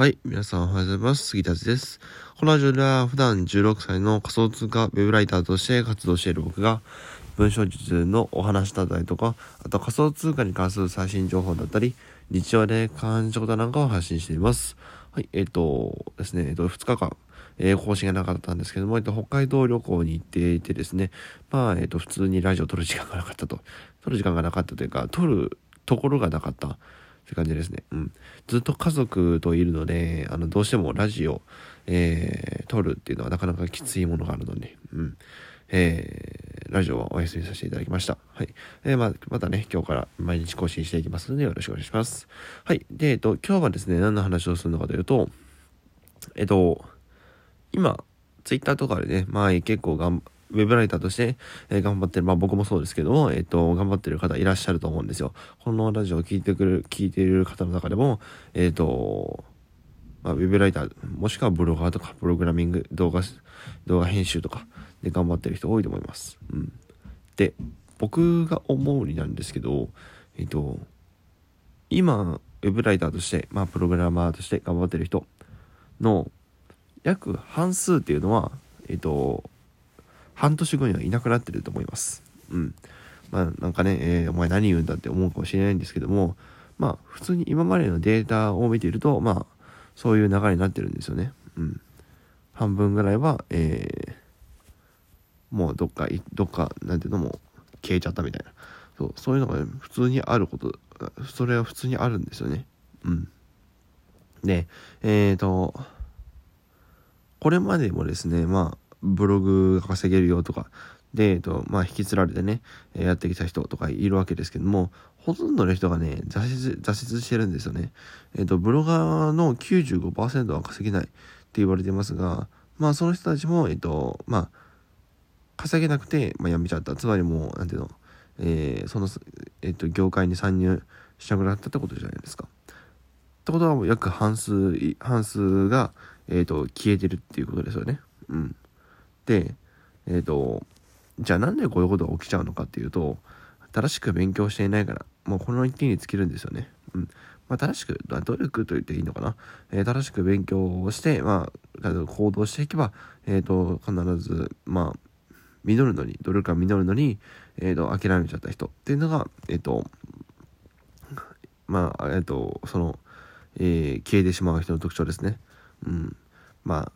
はい。皆さんおはようございます。杉田です。このラジオでは普段16歳の仮想通貨ウェブライターとして活動している僕が文章術のお話だったりとか、あと仮想通貨に関する最新情報だったり、日常で感じたことなんかを発信しています。はい。えっ、ー、とですね、えっ、ー、と、2日間、えー、更新がなかったんですけども、えっと、北海道旅行に行っていてですね、まあ、えっと、普通にラジオを撮る時間がなかったと。撮る時間がなかったというか、撮るところがなかった。って感じですね。うん。ずっと家族といるので、あの、どうしてもラジオ、えー、撮るっていうのはなかなかきついものがあるので、うん。えー、ラジオはお休みさせていただきました。はい。えー、ままたね、今日から毎日更新していきますので、よろしくお願いします。はい。で、えっと、今日はですね、何の話をするのかというと、えっと、今、ツイッターとかでね、まあ結構がん、ウェブライターとして、え、頑張ってる、まあ僕もそうですけども、えっ、と、頑張ってる方いらっしゃると思うんですよ。このラジオを聞いてくる、聞いている方の中でも、えっ、と、まあ、ウェブライター、もしくはブロガーとか、プログラミング、動画、動画編集とかで頑張ってる人多いと思います。うん。で、僕が思うになんですけど、えっ、と、今、ウェブライターとして、まあ、プログラマーとして頑張ってる人の約半数っていうのは、えっ、と、半年後にはいなくなってると思います。うん。まあなんかね、えー、お前何言うんだって思うかもしれないんですけども、まあ普通に今までのデータを見ていると、まあそういう流れになってるんですよね。うん。半分ぐらいは、えー、もうどっか、どっか、なんていうのも消えちゃったみたいな。そう、そういうのが、ね、普通にあること、それは普通にあるんですよね。うん。で、えっ、ー、と、これまでもですね、まあ、ブログが稼げるよとか、で、えっと、まあ、引きつられてね、やってきた人とかいるわけですけども、ほとんどの人がね、挫折、挫折してるんですよね。えっと、ブロガーの95%は稼げないって言われてますが、まあ、その人たちも、えっと、まあ、稼げなくて、まあ、辞めちゃった。つまりもう、なんていうの、えー、その、えっと、業界に参入しなくなったってことじゃないですか。ってことは、約半数、半数が、えっと、消えてるっていうことですよね。うん。で、えっ、ー、と、じゃあなんでこういうことが起きちゃうのかっていうと、正しく勉強していないから、もうこの一点に尽きるんですよね。うん。まあ、正しく、努力と言っていいのかな。えー、正しく勉強をして、まあ、行動していけば、え、ー、と、必ず、まあ、実るのに、努力が実るのに、え、ー、と、諦めちゃった人っていうのが、えっ、と、まあ、えっ、と、その、え消えてしまう人の特徴ですね。うん。まあ、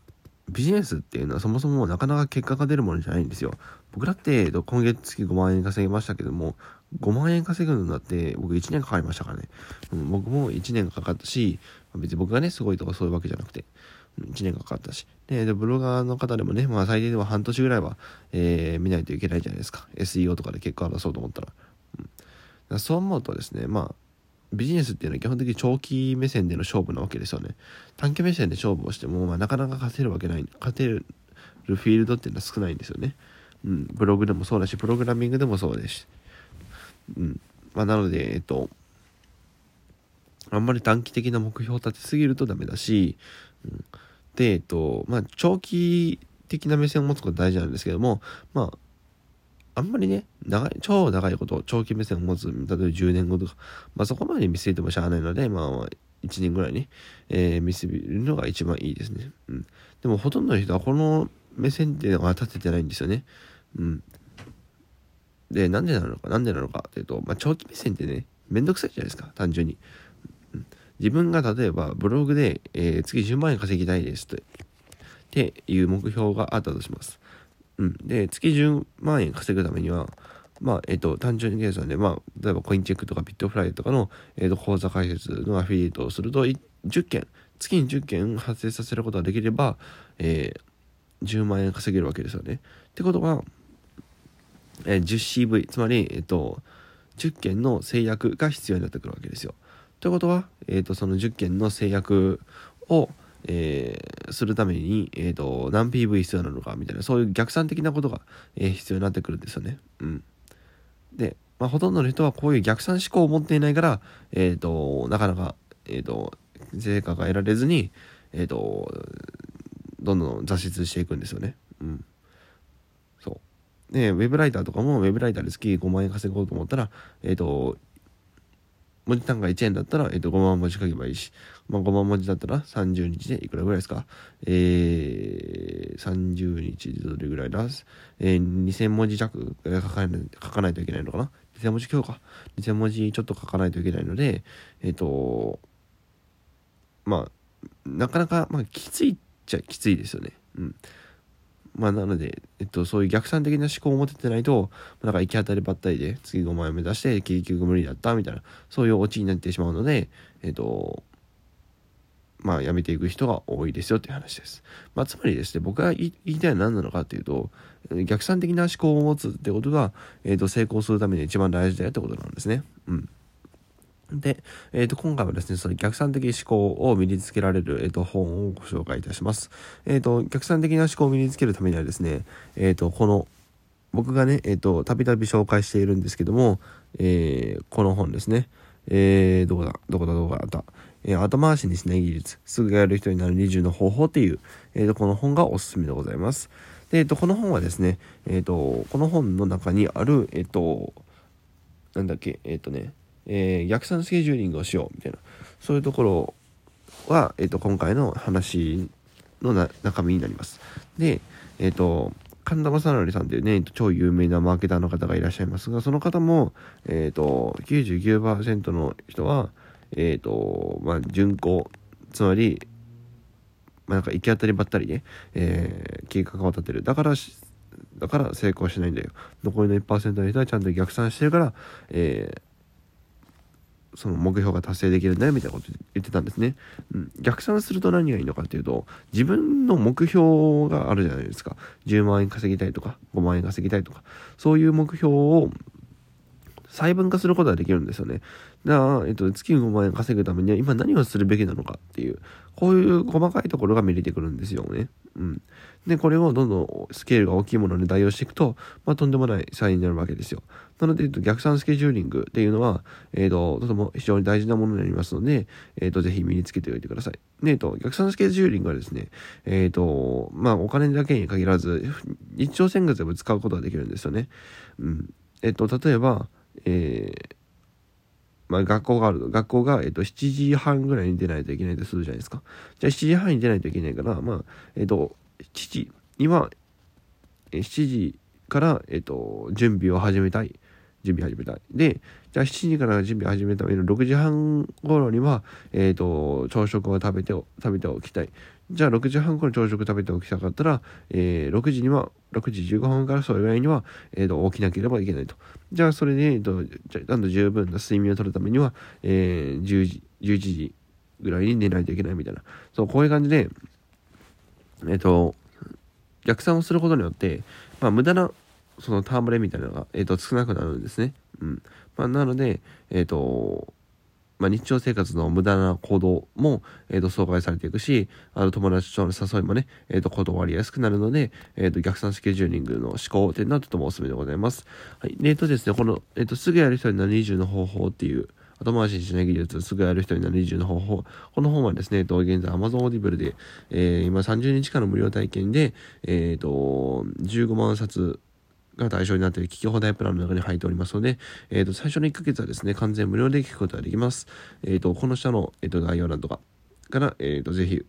ビジネスっていうのはそもそもなかなか結果が出るものじゃないんですよ。僕だって、今月月5万円稼ぎましたけども、5万円稼ぐのだって僕1年かかりましたからね。うん、僕も1年かかったし、別に僕がね、すごいとかそういうわけじゃなくて、1年かかったし。で、でブロガーの方でもね、まあ最低でも半年ぐらいは、えー、見ないといけないじゃないですか。SEO とかで結果を出そうと思ったら。うん、そう思うとですね、まあ、ビジネスっていうのは基本的に長期目線での勝負なわけですよね。短期目線で勝負をしても、まあ、なかなか勝てるわけない、勝てるフィールドっていうのは少ないんですよね。うん、ブログでもそうだし、プログラミングでもそうですし。うん。まあ、なので、えっと、あんまり短期的な目標を立てすぎるとダメだし、うん、で、えっと、まあ、長期的な目線を持つこと大事なんですけども、まあ、あんまりね、長い、超長いこと、長期目線を持つ、例えば10年後とか、まあそこまで見据えてもしゃあないので、まあ1年ぐらいね、えー、見据えるのが一番いいですね。うん。でもほとんどの人はこの目線っていうのが立ててないんですよね。うん。で、なんでなのか、なんでなのかっていうと、まあ長期目線ってね、めんどくさいじゃないですか、単純に。うん、自分が例えばブログで、えー、月10万円稼ぎたいですと。っていう目標があったとします。うん。で、月10万円稼ぐためには、まあ、えっ、と、単純に計算で、まあ、例えばコインチェックとかビットフライとかの、えっ、と、口座開設のアフィリエイトをすると、10件、月に10件発生させることができれば、えー、10万円稼げるわけですよね。ってことは、えー、10CV、つまり、えっ、と、10件の制約が必要になってくるわけですよ。ということは、えっ、と、その10件の制約を、えー、するために、え、ー、と、何 PV 必要なのかみたいな、そういう逆算的なことが、えー、必要になってくるんですよね。うん。で、まあ、ほとんどの人はこういう逆算思考を持っていないから、えっ、と、なかなか、えっ、と、成果が得られずに、えっ、と、どんどん挫折していくんですよね。うん。そう。で、ウェブライターとかも、ウェブライターで月5万円稼ごうと思ったら、えっ、と、文字単価1円だったら、えっ、と、5万文字書けばいいし、まあ、5万文字だったら30日でいくらぐらいですか？えー、30日でどれぐらいだ？えー、2000文字弱書かない書かないといけないのかな ?2000 文字今日か。2000文字ちょっと書かないといけないので、えっ、ー、と、まあ、なかなか、まあ、きついっちゃきついですよね。うん。まあ、なので、えっと、そういう逆算的な思考を持ててないと、なんか行き当たりばったりで、次5万円目指して、結局無理だった、みたいな、そういうオチになってしまうので、えっと、まあ、やめていく人が多いですよっていう話です。まあ、つまりですね、僕が言いたいのは何なのかっていうと、逆算的な思考を持つってことが、えっと、成功するために一番大事だよってことなんですね。うん。で、えー、と今回はですね、その逆算的思考を身につけられる、えー、と本をご紹介いたします。えー、と逆算的な思考を身につけるためにはですね、えー、とこの僕がね、えっ、と、たびたび紹介しているんですけども、えー、この本ですね。えー、どこだどこだどこだったえー、後回しにしない技術、すぐやる人になる20の方法っていう、えー、とこの本がおすすめでございます。で、えー、とこの本はですね、えー、とこの本の中にある、えっ、と、なんだっけ、えっ、とね、えー、逆算スケジューリングをしようみたいなそういうところは、えーと、今回の話の中身になりますでえっ、ー、と神田正則さんっていうね、超有名なマーケターの方がいらっしゃいますが、その方も、えっ、ー、と、99%の人は、えっ、ー、と、まあ、巡航、つまり、まあ、なんか行き当たりばったりね、えー、計画を立てる。だから、だから成功しないんだよ。残りの1%の人はちゃんと逆算してるから、えー、その目標が達成できるんだよみたいなこと言ってたんですね、うん、逆算すると何がいいのかっていうと自分の目標があるじゃないですか。10万円稼ぎたいとか5万円稼ぎたいとか。そういう目標を細分化することができるんですよねだから、えっと、月5万円稼ぐためには今何をするべきなのかっていうこういう細かいところが見れてくるんですよねうんで、これをどんどんスケールが大きいものに代用していくと、まあ、とんでもない差異になるわけですよ。なので、えっと、逆算スケジューリングっていうのは、えっ、と、とても非常に大事なものになりますので、えっ、と、ぜひ身につけておいてください。で、えっと、逆算スケジューリングはですね、えっ、と、まあ、お金だけに限らず、日常生活でも使うことができるんですよね。うん。えっと、例えば、えー、まあ、学校があると。学校が、えっと、7時半ぐらいに出ないといけないとするじゃないですか。じゃあ7時半に出ないといけないから、まあ、えっと、7時、今、7時から、えっと、準備を始めたい。準備始めたい。で、じゃあ7時から準備始めための6時半頃には、えっ、と、朝食を食べて、食べておきたい。じゃあ6時半頃朝食食べておきたかったら、えー、6時には、6時15分からそれぐらいには、えっ、と、起きなければいけないと。じゃあそれで、えっ、と、じゃあ、と十分な睡眠をとるためには、えー、10時、11時ぐらいに寝ないといけないみたいな。そう、こういう感じで、えっ、と、逆算をすることによって、まあ、無駄なその戯れみたいなのが、えー、と少なくなるんですね。うんまあ、なので、えっ、ー、とまあ、日常生活の無駄な行動も、えー、と阻害されていくし、あの友達との誘いもね、えー、と断りやすくなるので、えー、と逆算スケジューリングの思考っていうのはとてもおすすめでございます。はい。えっ、とですね、この、えっ、と、すぐやる人になる20の方法っていう、後回しにしない技術、すぐやる人になる20の方法。この本はですね、えっと、現在 Amazon Audible で、えー、今30日間の無料体験で、えっ、ー、と、15万冊が対象になっている聞き放題プランの中に入っておりますので、えっ、ー、と、最初の1ヶ月はですね、完全無料で聞くことができます。えっ、と、この下の、えっ、と、概要欄とかから、えっ、と、ぜひ、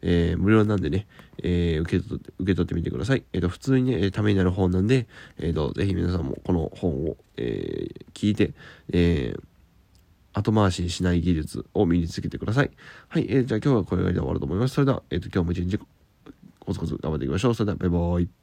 えー、無料なんでね、えー、受け取って、受け取ってみてください。えっ、ー、と、普通にね、ためになる本なんで、えっ、と、ぜひ皆さんもこの本を、え聞いて、えー、後回しにしない技術を身につけてください。はい、えー、じゃあ今日はこれぐらいで終わると思います。それでは、えっ、ー、と、今日も一日コツコツ頑張っていきましょう。それでは、バイバーイ。